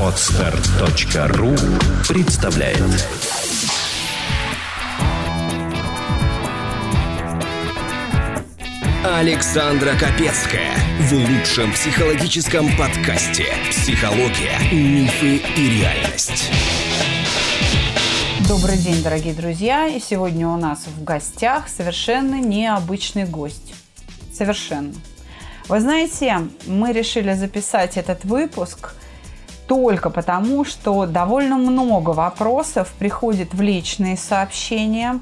Отстар.ру представляет Александра Капецкая в лучшем психологическом подкасте «Психология, мифы и реальность». Добрый день, дорогие друзья! И сегодня у нас в гостях совершенно необычный гость. Совершенно. Вы знаете, мы решили записать этот выпуск только потому, что довольно много вопросов приходит в личные сообщения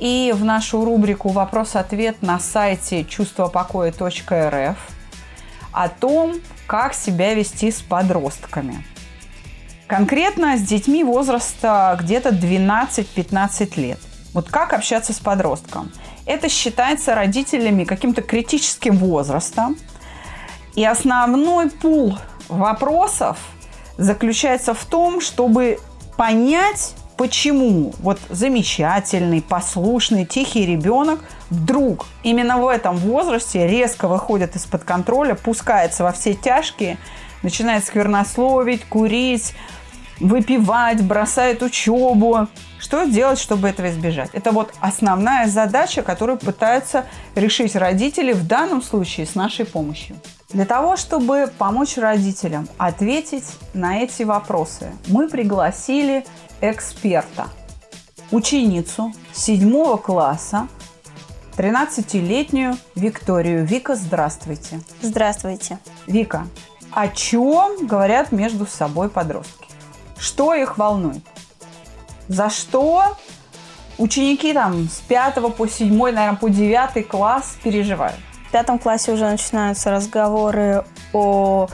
и в нашу рубрику «Вопрос-ответ» на сайте чувствопокоя.рф о том, как себя вести с подростками. Конкретно с детьми возраста где-то 12-15 лет. Вот как общаться с подростком? Это считается родителями каким-то критическим возрастом. И основной пул вопросов заключается в том, чтобы понять, почему вот замечательный, послушный, тихий ребенок вдруг именно в этом возрасте резко выходит из-под контроля, пускается во все тяжкие, начинает сквернословить, курить, выпивать, бросает учебу. Что делать, чтобы этого избежать? Это вот основная задача, которую пытаются решить родители в данном случае с нашей помощью. Для того, чтобы помочь родителям ответить на эти вопросы, мы пригласили эксперта, ученицу седьмого класса, 13-летнюю Викторию. Вика, здравствуйте. Здравствуйте. Вика, о чем говорят между собой подростки? Что их волнует? За что ученики там с 5 по 7, наверное, по 9 класс переживают? В пятом классе уже начинаются разговоры о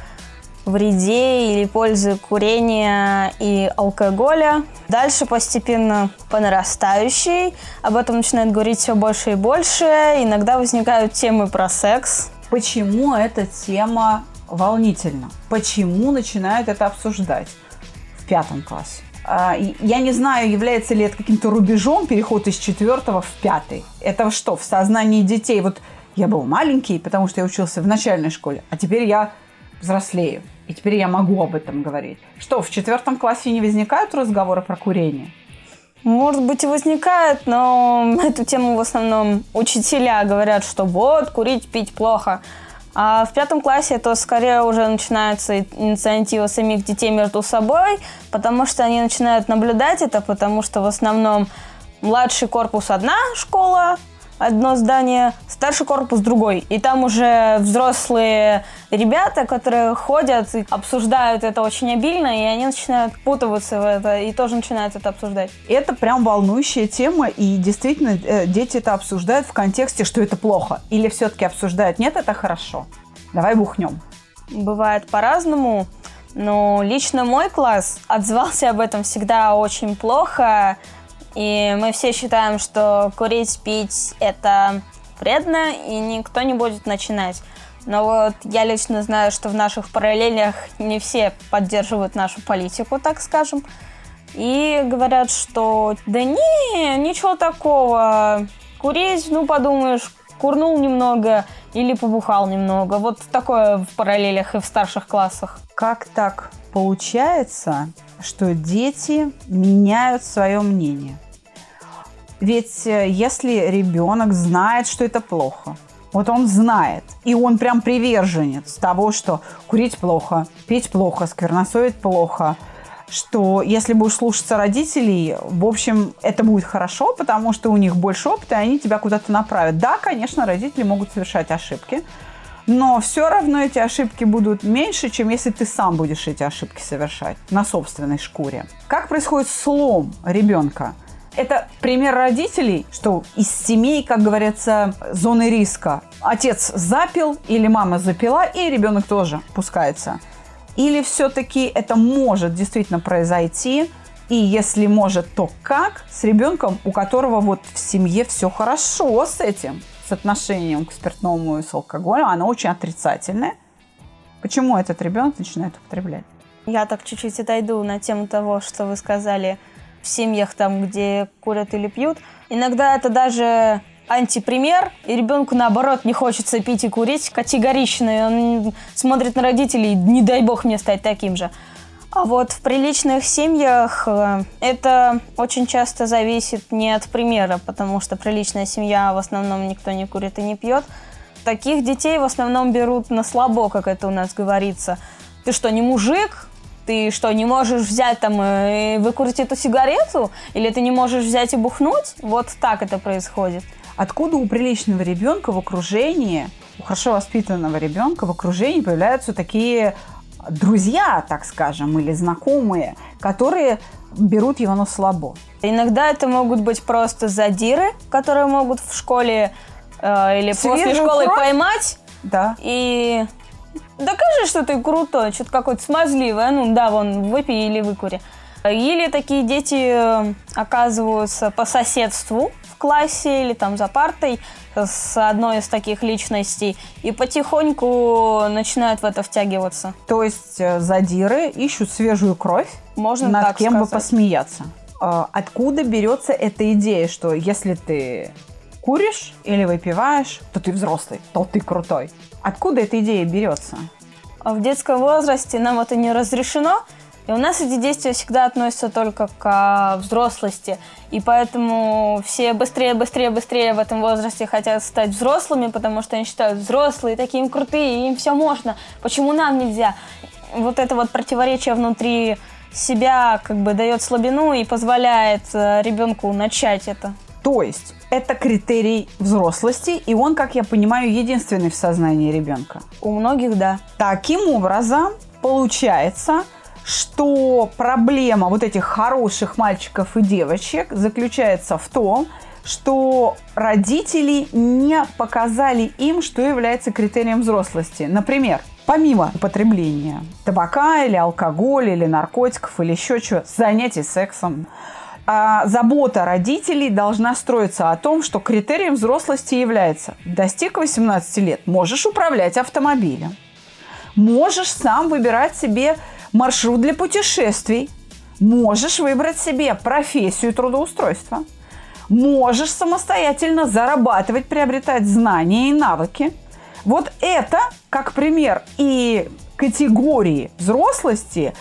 вреде или пользе курения и алкоголя. Дальше постепенно по нарастающей. Об этом начинают говорить все больше и больше. Иногда возникают темы про секс. Почему эта тема волнительна? Почему начинают это обсуждать в пятом классе? А, я не знаю, является ли это каким-то рубежом переход из четвертого в пятый. Это что, в сознании детей? Вот я был маленький, потому что я учился в начальной школе, а теперь я взрослею. И теперь я могу об этом говорить. Что, в четвертом классе не возникают разговоры про курение? Может быть и возникает, но эту тему в основном учителя говорят, что вот, курить, пить плохо. А в пятом классе это скорее уже начинается инициатива самих детей между собой, потому что они начинают наблюдать это, потому что в основном младший корпус одна школа, одно здание, старший корпус другой. И там уже взрослые ребята, которые ходят и обсуждают это очень обильно, и они начинают путываться в это и тоже начинают это обсуждать. Это прям волнующая тема, и действительно э, дети это обсуждают в контексте, что это плохо. Или все-таки обсуждают, нет, это хорошо. Давай бухнем. Бывает по-разному. Но лично мой класс отзывался об этом всегда очень плохо. И мы все считаем, что курить, пить – это вредно, и никто не будет начинать. Но вот я лично знаю, что в наших параллелях не все поддерживают нашу политику, так скажем. И говорят, что да не, ничего такого. Курить, ну подумаешь, курнул немного или побухал немного. Вот такое в параллелях и в старших классах. Как так получается, что дети меняют свое мнение? Ведь э, если ребенок знает, что это плохо, вот он знает, и он прям приверженец того, что курить плохо, пить плохо, скверносовить плохо, что если будешь слушаться родителей, в общем, это будет хорошо, потому что у них больше опыта, и они тебя куда-то направят. Да, конечно, родители могут совершать ошибки, но все равно эти ошибки будут меньше, чем если ты сам будешь эти ошибки совершать на собственной шкуре. Как происходит слом ребенка? Это пример родителей, что из семей, как говорится, зоны риска. Отец запил или мама запила, и ребенок тоже пускается. Или все-таки это может действительно произойти, и если может, то как с ребенком, у которого вот в семье все хорошо с этим, с отношением к спиртному и с алкоголем, оно очень отрицательное. Почему этот ребенок начинает употреблять? Я так чуть-чуть отойду на тему того, что вы сказали – в семьях, там, где курят или пьют. Иногда это даже антипример, и ребенку, наоборот, не хочется пить и курить категорично, и он смотрит на родителей, не дай бог мне стать таким же. А вот в приличных семьях э, это очень часто зависит не от примера, потому что приличная семья в основном никто не курит и не пьет. Таких детей в основном берут на слабо, как это у нас говорится. Ты что, не мужик? Ты что, не можешь взять там и выкурить эту сигарету? Или ты не можешь взять и бухнуть? Вот так это происходит. Откуда у приличного ребенка в окружении, у хорошо воспитанного ребенка в окружении появляются такие друзья, так скажем, или знакомые, которые берут его на слабо? Иногда это могут быть просто задиры, которые могут в школе э, или Свежую после школы кровь? поймать Да. и докажи, что ты крутой, что-то какой-то смазливый, а ну да, вон, выпей или выкури. Или такие дети э, оказываются по соседству в классе или там за партой с одной из таких личностей и потихоньку начинают в это втягиваться. То есть э, задиры ищут свежую кровь, Можно над так кем бы сказать. посмеяться. А Откуда берется эта идея, что если ты куришь или выпиваешь, то ты взрослый, то ты крутой? Откуда эта идея берется? А В детском возрасте нам это не разрешено, и у нас эти действия всегда относятся только к а, взрослости. И поэтому все быстрее, быстрее, быстрее в этом возрасте хотят стать взрослыми, потому что они считают, взрослые такие крутые, им все можно, почему нам нельзя? Вот это вот противоречие внутри себя как бы дает слабину и позволяет э, ребенку начать это. То есть это критерий взрослости, и он, как я понимаю, единственный в сознании ребенка. У многих, да. Таким образом, получается, что проблема вот этих хороших мальчиков и девочек заключается в том, что родители не показали им, что является критерием взрослости. Например, помимо употребления табака или алкоголя, или наркотиков, или еще чего, занятий сексом, а забота родителей должна строиться о том, что критерием взрослости является достиг 18 лет, можешь управлять автомобилем, можешь сам выбирать себе маршрут для путешествий, можешь выбрать себе профессию и трудоустройство, можешь самостоятельно зарабатывать, приобретать знания и навыки. Вот это, как пример и категории взрослости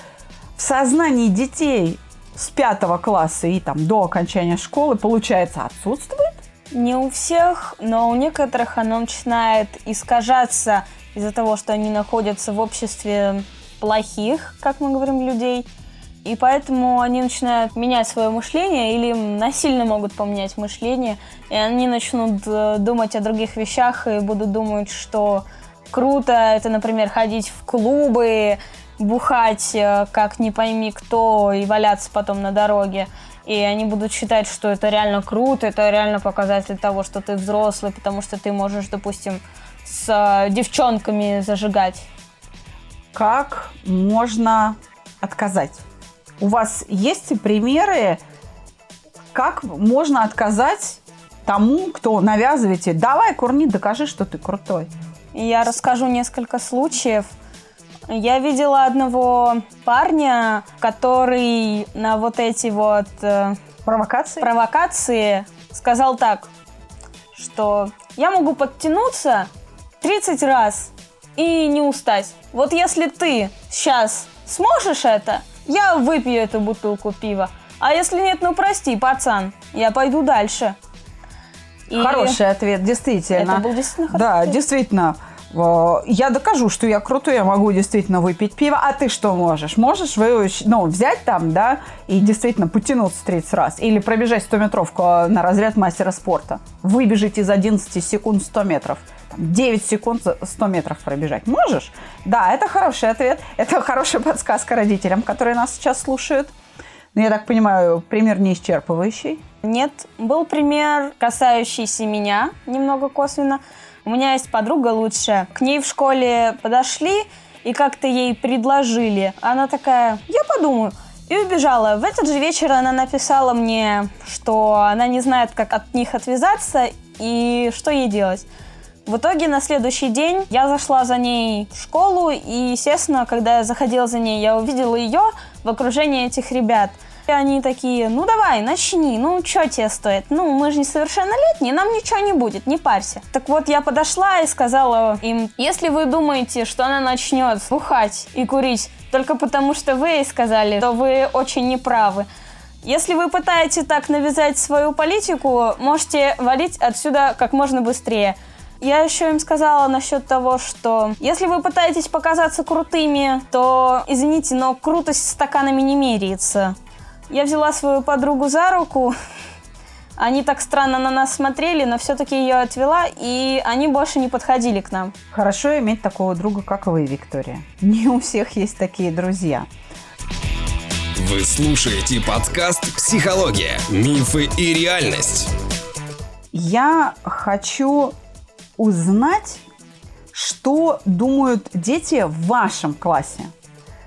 в сознании детей с пятого класса и там до окончания школы, получается, отсутствует. Не у всех, но у некоторых оно начинает искажаться из-за того, что они находятся в обществе плохих, как мы говорим, людей. И поэтому они начинают менять свое мышление или насильно могут поменять мышление. И они начнут э, думать о других вещах и будут думать, что круто это, например, ходить в клубы, бухать, э, как не пойми кто, и валяться потом на дороге. И они будут считать, что это реально круто, это реально показатель того, что ты взрослый, потому что ты можешь, допустим, с э, девчонками зажигать. Как можно отказать? У вас есть примеры, как можно отказать тому, кто навязываете, давай, курни, докажи, что ты крутой. Я расскажу несколько случаев. Я видела одного парня, который на вот эти вот э, Провокации? провокации сказал так, что я могу подтянуться 30 раз и не устать. Вот если ты сейчас сможешь это, я выпью эту бутылку пива. А если нет, ну прости, пацан, я пойду дальше. И Хороший ответ, действительно. Это был действительно хороший Да, ответ. действительно. Я докажу, что я крутой, я могу действительно выпить пиво. А ты что можешь? Можешь вы, ну, взять там, да, и действительно потянуться 30 раз? Или пробежать 100-метровку на разряд мастера спорта? Выбежать из 11 секунд 100 метров. Там, 9 секунд за 100 метров пробежать. Можешь? Да, это хороший ответ. Это хорошая подсказка родителям, которые нас сейчас слушают. Но я так понимаю, пример не исчерпывающий. Нет, был пример, касающийся меня, немного косвенно. У меня есть подруга лучшая. К ней в школе подошли и как-то ей предложили. Она такая, я подумаю. И убежала. В этот же вечер она написала мне, что она не знает, как от них отвязаться и что ей делать. В итоге на следующий день я зашла за ней в школу, и, естественно, когда я заходила за ней, я увидела ее в окружении этих ребят. И они такие, ну давай, начни, ну что тебе стоит? Ну, мы же несовершеннолетние, нам ничего не будет, не парься. Так вот, я подошла и сказала им, если вы думаете, что она начнет бухать и курить только потому, что вы ей сказали, то вы очень неправы. Если вы пытаетесь так навязать свою политику, можете валить отсюда как можно быстрее. Я еще им сказала насчет того, что если вы пытаетесь показаться крутыми, то, извините, но крутость стаканами не меряется. Я взяла свою подругу за руку, они так странно на нас смотрели, но все-таки ее отвела, и они больше не подходили к нам. Хорошо иметь такого друга, как вы, Виктория. Не у всех есть такие друзья. Вы слушаете подкаст «Психология. Мифы и реальность». Я хочу узнать, что думают дети в вашем классе.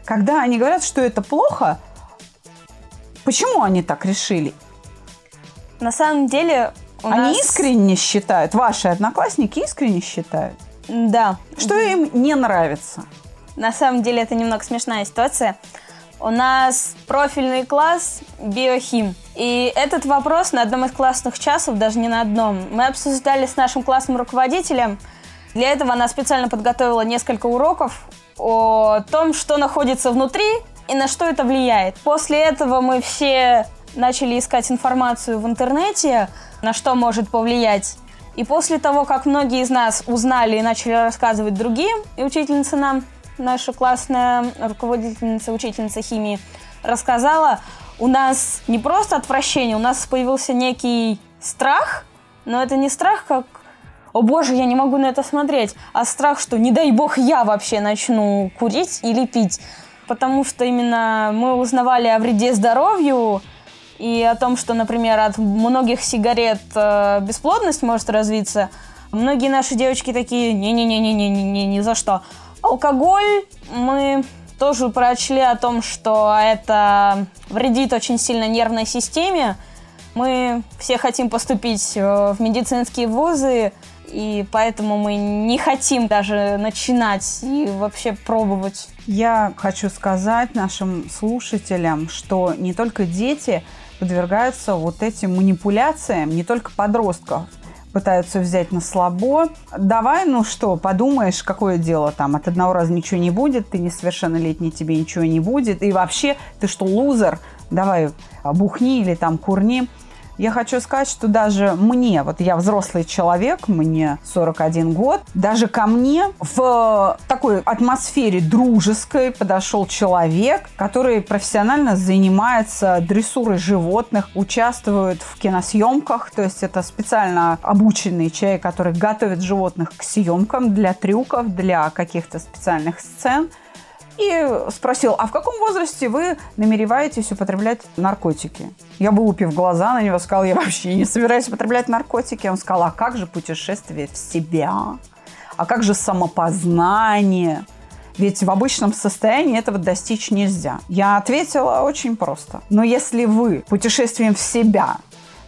Когда они говорят, что это плохо, почему они так решили? На самом деле у они нас... искренне считают, ваши одноклассники искренне считают, Да. что им не нравится. На самом деле это немного смешная ситуация. У нас профильный класс биохим. И этот вопрос на одном из классных часов, даже не на одном, мы обсуждали с нашим классным руководителем. Для этого она специально подготовила несколько уроков о том, что находится внутри и на что это влияет. После этого мы все начали искать информацию в интернете, на что может повлиять. И после того, как многие из нас узнали и начали рассказывать другим, и учительница нам, наша классная руководительница, учительница химии, рассказала, у нас не просто отвращение, у нас появился некий страх, но это не страх, как «О боже, я не могу на это смотреть», а страх, что не дай бог я вообще начну курить или пить. Потому что именно мы узнавали о вреде здоровью и о том, что, например, от многих сигарет э, бесплодность может развиться. Многие наши девочки такие «не-не-не-не-не-не, ни за что». Алкоголь мы тоже прочли о том, что это вредит очень сильно нервной системе. Мы все хотим поступить э, в медицинские вузы, и поэтому мы не хотим даже начинать и вообще пробовать. Я хочу сказать нашим слушателям, что не только дети подвергаются вот этим манипуляциям, не только подростков пытаются взять на слабо. Давай, ну что, подумаешь, какое дело там, от одного раза ничего не будет, ты несовершеннолетний, тебе ничего не будет, и вообще, ты что, лузер? Давай, бухни или там курни. Я хочу сказать, что даже мне, вот я взрослый человек, мне 41 год, даже ко мне в такой атмосфере дружеской подошел человек, который профессионально занимается дрессурой животных, участвует в киносъемках, то есть это специально обученный человек, который готовит животных к съемкам для трюков, для каких-то специальных сцен – и спросил, а в каком возрасте вы намереваетесь употреблять наркотики? Я вылупив глаза на него, сказал, я вообще не собираюсь употреблять наркотики. Он сказал, а как же путешествие в себя? А как же самопознание? Ведь в обычном состоянии этого достичь нельзя. Я ответила очень просто. Но если вы путешествием в себя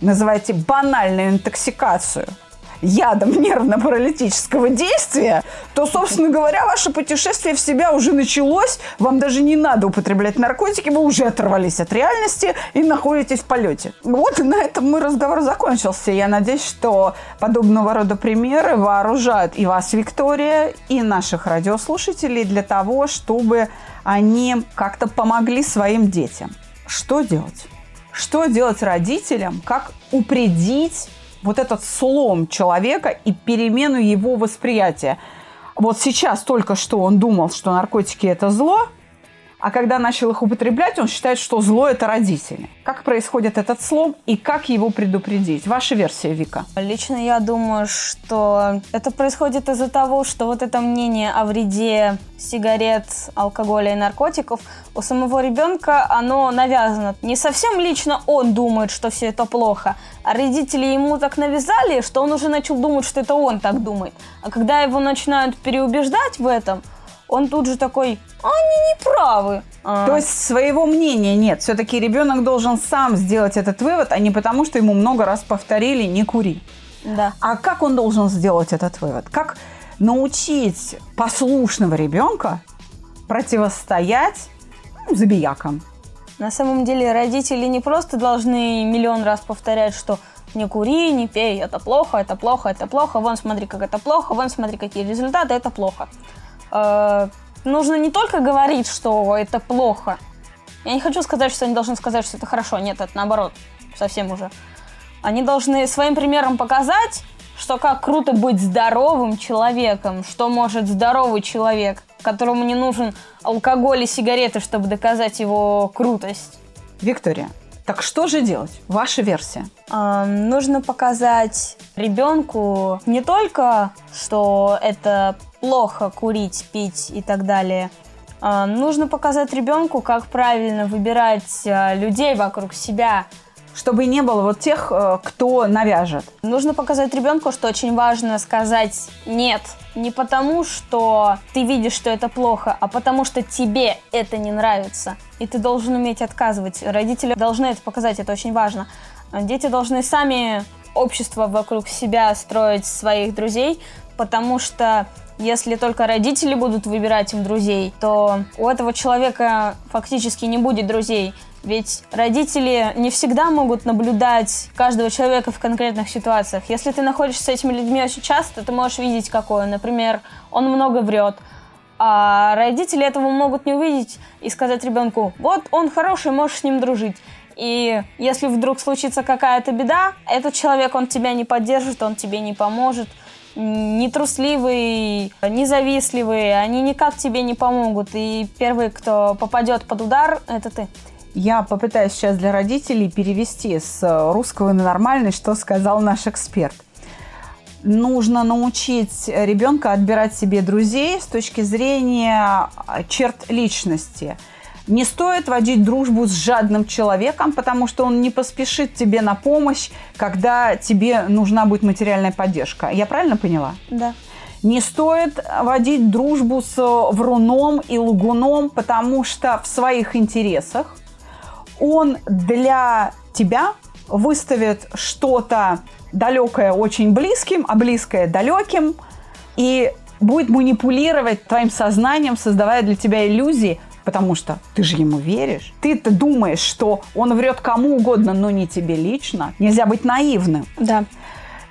называете банальную интоксикацию – ядом нервно-паралитического действия, то, собственно говоря, ваше путешествие в себя уже началось. Вам даже не надо употреблять наркотики, вы уже оторвались от реальности и находитесь в полете. Вот и на этом мой разговор закончился. Я надеюсь, что подобного рода примеры вооружают и вас, Виктория, и наших радиослушателей для того, чтобы они как-то помогли своим детям. Что делать? Что делать родителям? Как упредить вот этот слом человека и перемену его восприятия. Вот сейчас только что он думал, что наркотики – это зло, а когда начал их употреблять, он считает, что зло – это родители. Как происходит этот слом и как его предупредить? Ваша версия, Вика. Лично я думаю, что это происходит из-за того, что вот это мнение о вреде сигарет, алкоголя и наркотиков у самого ребенка, оно навязано. Не совсем лично он думает, что все это плохо, а родители ему так навязали, что он уже начал думать, что это он так думает. А когда его начинают переубеждать в этом – он тут же такой, они не правы. А. То есть своего мнения нет. Все-таки ребенок должен сам сделать этот вывод, а не потому, что ему много раз повторили «не кури». Да. А как он должен сделать этот вывод? Как научить послушного ребенка противостоять ну, забиякам? На самом деле родители не просто должны миллион раз повторять, что не кури, не пей, это плохо, это плохо, это плохо, вон смотри, как это плохо, вон смотри, какие результаты, это плохо. Э, нужно не только говорить, что это плохо. Я не хочу сказать, что они должны сказать, что это хорошо. Нет, это наоборот, совсем уже. Они должны своим примером показать, что как круто быть здоровым человеком, что может здоровый человек, которому не нужен алкоголь и сигареты, чтобы доказать его крутость. Виктория, так что же делать? Ваша версия. Эм, нужно показать ребенку не только, что это плохо курить, пить и так далее. Эм, нужно показать ребенку, как правильно выбирать э, людей вокруг себя, чтобы не было вот тех, э, кто навяжет. Нужно показать ребенку, что очень важно сказать «нет». Не потому, что ты видишь, что это плохо, а потому, что тебе это не нравится. И ты должен уметь отказывать. Родители должны это показать, это очень важно. Дети должны сами общество вокруг себя строить своих друзей, потому что если только родители будут выбирать им друзей, то у этого человека фактически не будет друзей. Ведь родители не всегда могут наблюдать каждого человека в конкретных ситуациях. Если ты находишься с этими людьми очень часто, ты можешь видеть, какой он. Например, он много врет. А родители этого могут не увидеть и сказать ребенку, вот он хороший, можешь с ним дружить. И если вдруг случится какая-то беда, этот человек, он тебя не поддержит, он тебе не поможет. Нетрусливый, независливый, они никак тебе не помогут. И первый, кто попадет под удар, это ты. Я попытаюсь сейчас для родителей перевести с русского на нормальный, что сказал наш эксперт. Нужно научить ребенка отбирать себе друзей с точки зрения черт личности. Не стоит водить дружбу с жадным человеком, потому что он не поспешит тебе на помощь, когда тебе нужна будет материальная поддержка. Я правильно поняла? Да. Не стоит водить дружбу с вруном и лгуном, потому что в своих интересах он для тебя выставит что-то далекое очень близким, а близкое далеким, и будет манипулировать твоим сознанием, создавая для тебя иллюзии, потому что ты же ему веришь. Ты-то думаешь, что он врет кому угодно, но не тебе лично. Нельзя быть наивным. Да.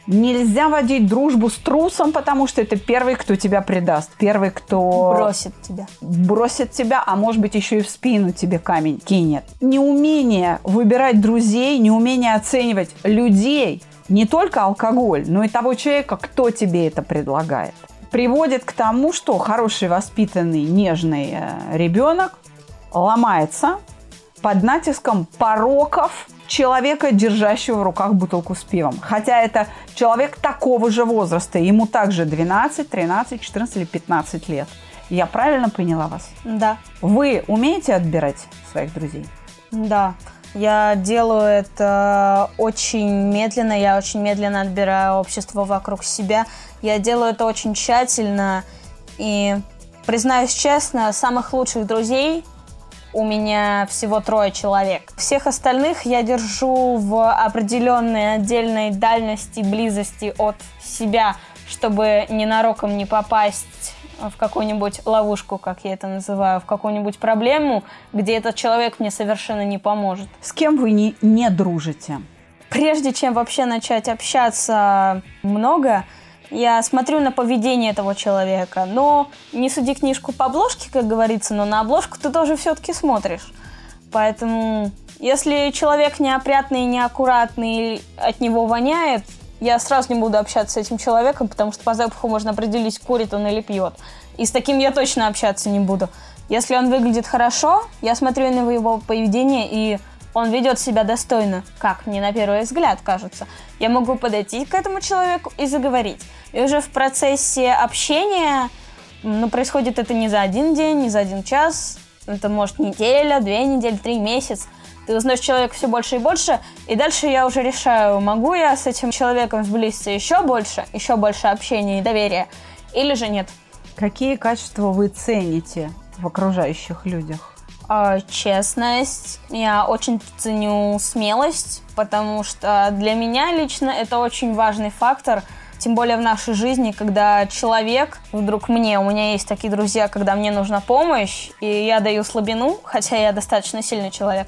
Нельзя водить дружбу с трусом, потому что это первый, кто тебя предаст. Первый, кто... Бросит тебя. Бросит тебя, а может быть еще и в спину тебе камень кинет. Неумение выбирать друзей, неумение оценивать людей, не только алкоголь, но и того человека, кто тебе это предлагает, приводит к тому, что хороший, воспитанный, нежный э, ребенок ломается под натиском пороков человека, держащего в руках бутылку с пивом. Хотя это человек такого же возраста, ему также 12, 13, 14 или 15 лет. Я правильно поняла вас? Да. Вы умеете отбирать своих друзей? Да. Я делаю это очень медленно, я очень медленно отбираю общество вокруг себя. Я делаю это очень тщательно и, признаюсь честно, самых лучших друзей у меня всего трое человек. Всех остальных я держу в определенной отдельной дальности, близости от себя, чтобы ненароком не попасть в какую-нибудь ловушку, как я это называю, в какую-нибудь проблему, где этот человек мне совершенно не поможет. С кем вы не, не дружите? Прежде чем вообще начать общаться много, я смотрю на поведение этого человека, но не суди книжку по обложке, как говорится, но на обложку ты тоже все-таки смотришь. Поэтому, если человек неопрятный, неаккуратный, от него воняет, я сразу не буду общаться с этим человеком, потому что по запаху можно определить, курит он или пьет. И с таким я точно общаться не буду. Если он выглядит хорошо, я смотрю на его поведение и он ведет себя достойно, как мне на первый взгляд кажется, я могу подойти к этому человеку и заговорить. И уже в процессе общения, ну, происходит это не за один день, не за один час, это может неделя, две недели, три месяца. Ты узнаешь человека все больше и больше, и дальше я уже решаю, могу я с этим человеком сблизиться еще больше, еще больше общения и доверия, или же нет. Какие качества вы цените в окружающих людях? А, честность. Я очень ценю смелость, потому что для меня лично это очень важный фактор. Тем более в нашей жизни, когда человек, вдруг мне, у меня есть такие друзья, когда мне нужна помощь, и я даю слабину, хотя я достаточно сильный человек,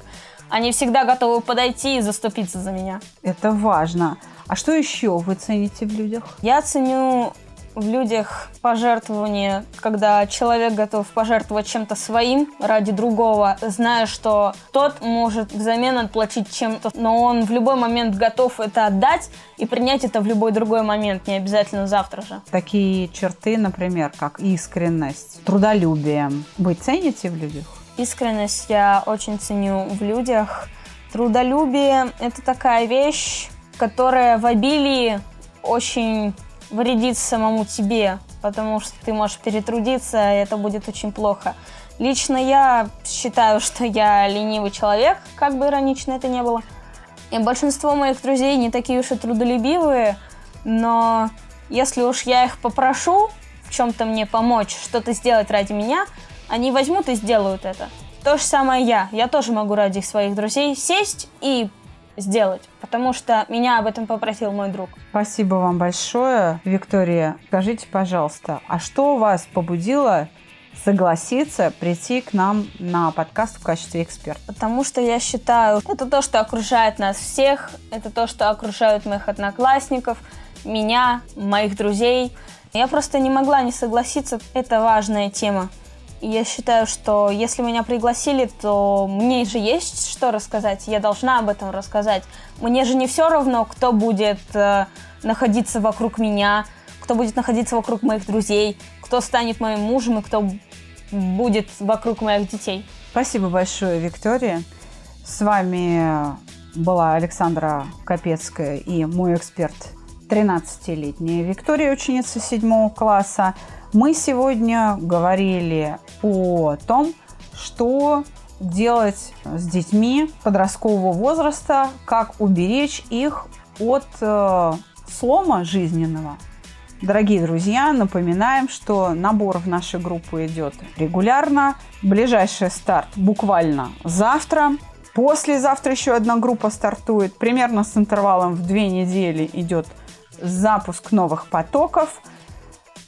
они всегда готовы подойти и заступиться за меня. Это важно. А что еще вы цените в людях? Я ценю в людях пожертвование, когда человек готов пожертвовать чем-то своим ради другого, зная, что тот может взамен отплатить чем-то, но он в любой момент готов это отдать и принять это в любой другой момент, не обязательно завтра же. Такие черты, например, как искренность, трудолюбие, вы цените в людях? Искренность я очень ценю в людях. Трудолюбие – это такая вещь, которая в обилии очень вредит самому тебе, потому что ты можешь перетрудиться, и это будет очень плохо. Лично я считаю, что я ленивый человек, как бы иронично это ни было. И большинство моих друзей не такие уж и трудолюбивые, но если уж я их попрошу в чем-то мне помочь, что-то сделать ради меня, они возьмут и сделают это. То же самое я. Я тоже могу ради своих друзей сесть и сделать, потому что меня об этом попросил мой друг. Спасибо вам большое, Виктория. Скажите, пожалуйста, а что вас побудило согласиться прийти к нам на подкаст в качестве эксперта? Потому что я считаю, это то, что окружает нас всех, это то, что окружает моих одноклассников, меня, моих друзей. Я просто не могла не согласиться, это важная тема. Я считаю, что если меня пригласили, то мне же есть что рассказать. Я должна об этом рассказать. Мне же не все равно, кто будет э, находиться вокруг меня, кто будет находиться вокруг моих друзей, кто станет моим мужем и кто будет вокруг моих детей. Спасибо большое, Виктория. С вами была Александра Капецкая и мой эксперт 13-летняя Виктория, ученица 7 класса. Мы сегодня говорили о том, что делать с детьми подросткового возраста, как уберечь их от э, слома жизненного. Дорогие друзья, напоминаем, что набор в нашу группу идет регулярно. Ближайший старт буквально завтра. Послезавтра еще одна группа стартует. Примерно с интервалом в две недели идет запуск новых потоков.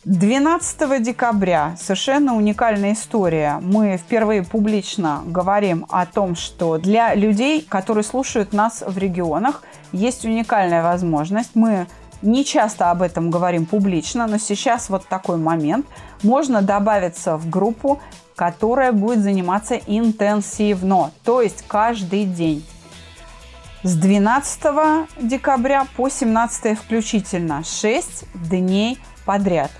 12 декабря совершенно уникальная история. Мы впервые публично говорим о том, что для людей, которые слушают нас в регионах, есть уникальная возможность. Мы не часто об этом говорим публично, но сейчас вот такой момент. Можно добавиться в группу, которая будет заниматься интенсивно, то есть каждый день. С 12 декабря по 17 включительно 6 дней подряд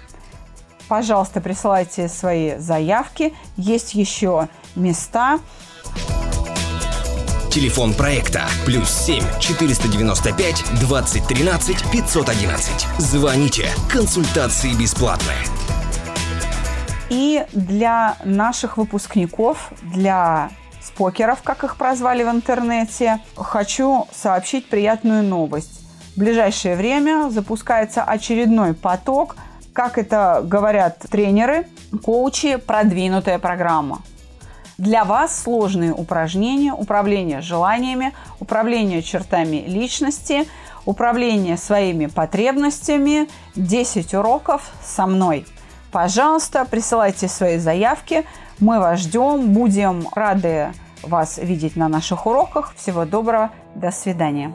пожалуйста, присылайте свои заявки. Есть еще места. Телефон проекта плюс 7 495 2013 511. Звоните. Консультации бесплатные. И для наших выпускников, для спокеров, как их прозвали в интернете, хочу сообщить приятную новость. В ближайшее время запускается очередной поток – как это говорят тренеры, коучи, продвинутая программа. Для вас сложные упражнения, управление желаниями, управление чертами личности, управление своими потребностями, 10 уроков со мной. Пожалуйста, присылайте свои заявки, мы вас ждем, будем рады вас видеть на наших уроках. Всего доброго, до свидания.